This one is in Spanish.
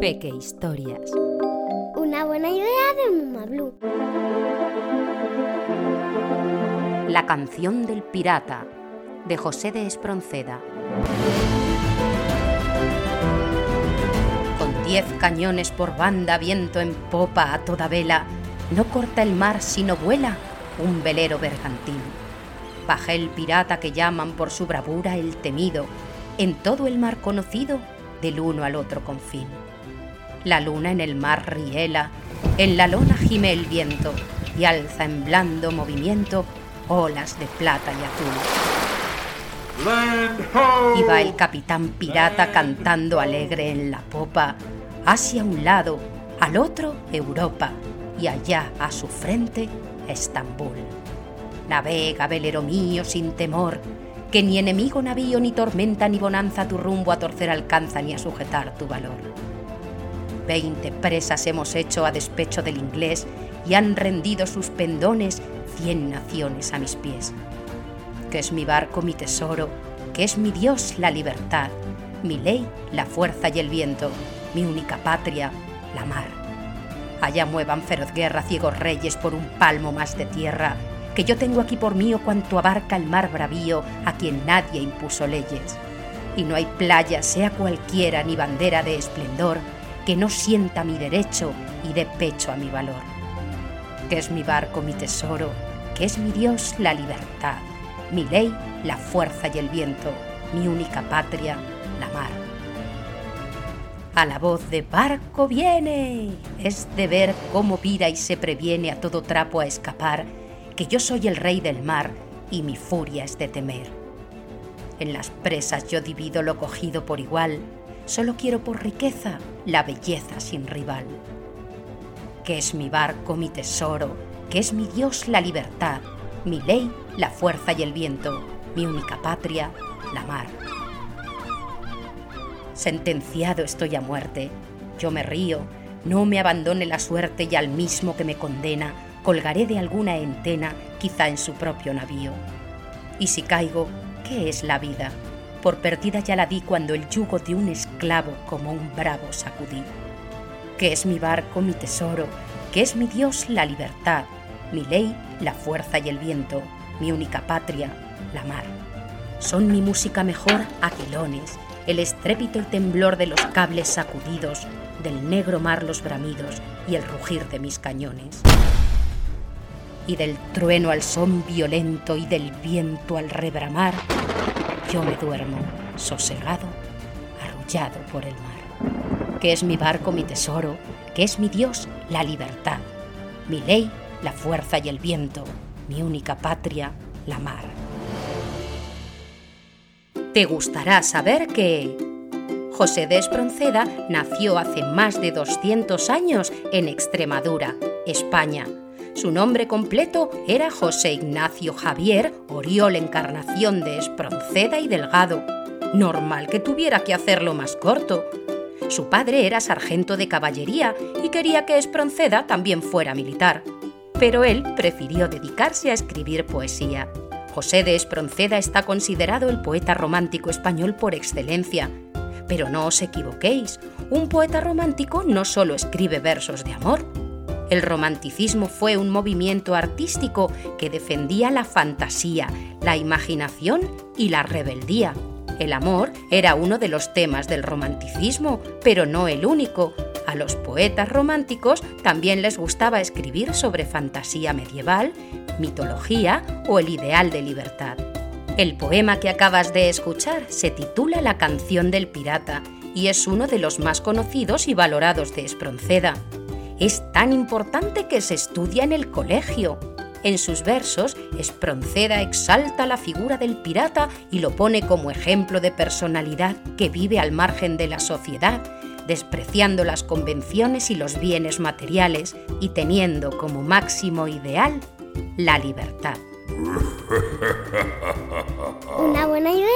Peque Historias. Una buena idea de Mamá Blue. La canción del pirata de José de Espronceda. Con diez cañones por banda, viento en popa a toda vela, no corta el mar sino vuela un velero bergantín. Baja el pirata que llaman por su bravura el temido, en todo el mar conocido, del uno al otro confín. La luna en el mar riela, en la lona gime el viento y alza en blando movimiento olas de plata y azul. Va el capitán pirata cantando alegre en la popa, hacia un lado, al otro Europa y allá a su frente Estambul. Navega, velero mío, sin temor, que ni enemigo navío, ni tormenta, ni bonanza tu rumbo a torcer alcanza, ni a sujetar tu valor. Veinte presas hemos hecho a despecho del inglés y han rendido sus pendones cien naciones a mis pies. Que es mi barco mi tesoro, que es mi Dios la libertad, mi ley la fuerza y el viento, mi única patria la mar. Allá muevan feroz guerra ciegos reyes por un palmo más de tierra, que yo tengo aquí por mío cuanto abarca el mar bravío a quien nadie impuso leyes. Y no hay playa, sea cualquiera, ni bandera de esplendor, que no sienta mi derecho y dé pecho a mi valor. Que es mi barco mi tesoro, que es mi Dios la libertad, mi ley la fuerza y el viento, mi única patria la mar a la voz de barco viene. Es de ver cómo vira y se previene a todo trapo a escapar, que yo soy el rey del mar y mi furia es de temer. En las presas yo divido lo cogido por igual, solo quiero por riqueza la belleza sin rival. Que es mi barco mi tesoro, que es mi Dios la libertad, mi ley la fuerza y el viento, mi única patria la mar. Sentenciado estoy a muerte. Yo me río, no me abandone la suerte y al mismo que me condena, colgaré de alguna entena, quizá en su propio navío. Y si caigo, ¿qué es la vida? Por perdida ya la di cuando el yugo de un esclavo como un bravo sacudí. Que es mi barco mi tesoro, que es mi Dios la libertad, mi ley la fuerza y el viento, mi única patria la mar. Son mi música mejor aquilones, el estrépito y temblor de los cables sacudidos, del negro mar los bramidos y el rugir de mis cañones. Y del trueno al son violento y del viento al rebramar, yo me duermo, sosegado, arrullado por el mar. Que es mi barco mi tesoro, que es mi Dios la libertad, mi ley la fuerza y el viento, mi única patria la mar te gustará saber que José de Espronceda nació hace más de 200 años en Extremadura, España. Su nombre completo era José Ignacio Javier Oriol Encarnación de Espronceda y Delgado. Normal que tuviera que hacerlo más corto. Su padre era sargento de caballería y quería que Espronceda también fuera militar. Pero él prefirió dedicarse a escribir poesía. José de Espronceda está considerado el poeta romántico español por excelencia. Pero no os equivoquéis, un poeta romántico no solo escribe versos de amor. El romanticismo fue un movimiento artístico que defendía la fantasía, la imaginación y la rebeldía. El amor era uno de los temas del romanticismo, pero no el único, a los poetas románticos también les gustaba escribir sobre fantasía medieval, mitología o el ideal de libertad. El poema que acabas de escuchar se titula La canción del pirata y es uno de los más conocidos y valorados de Espronceda. Es tan importante que se estudia en el colegio. En sus versos, Espronceda exalta la figura del pirata y lo pone como ejemplo de personalidad que vive al margen de la sociedad despreciando las convenciones y los bienes materiales y teniendo como máximo ideal la libertad. Una buena idea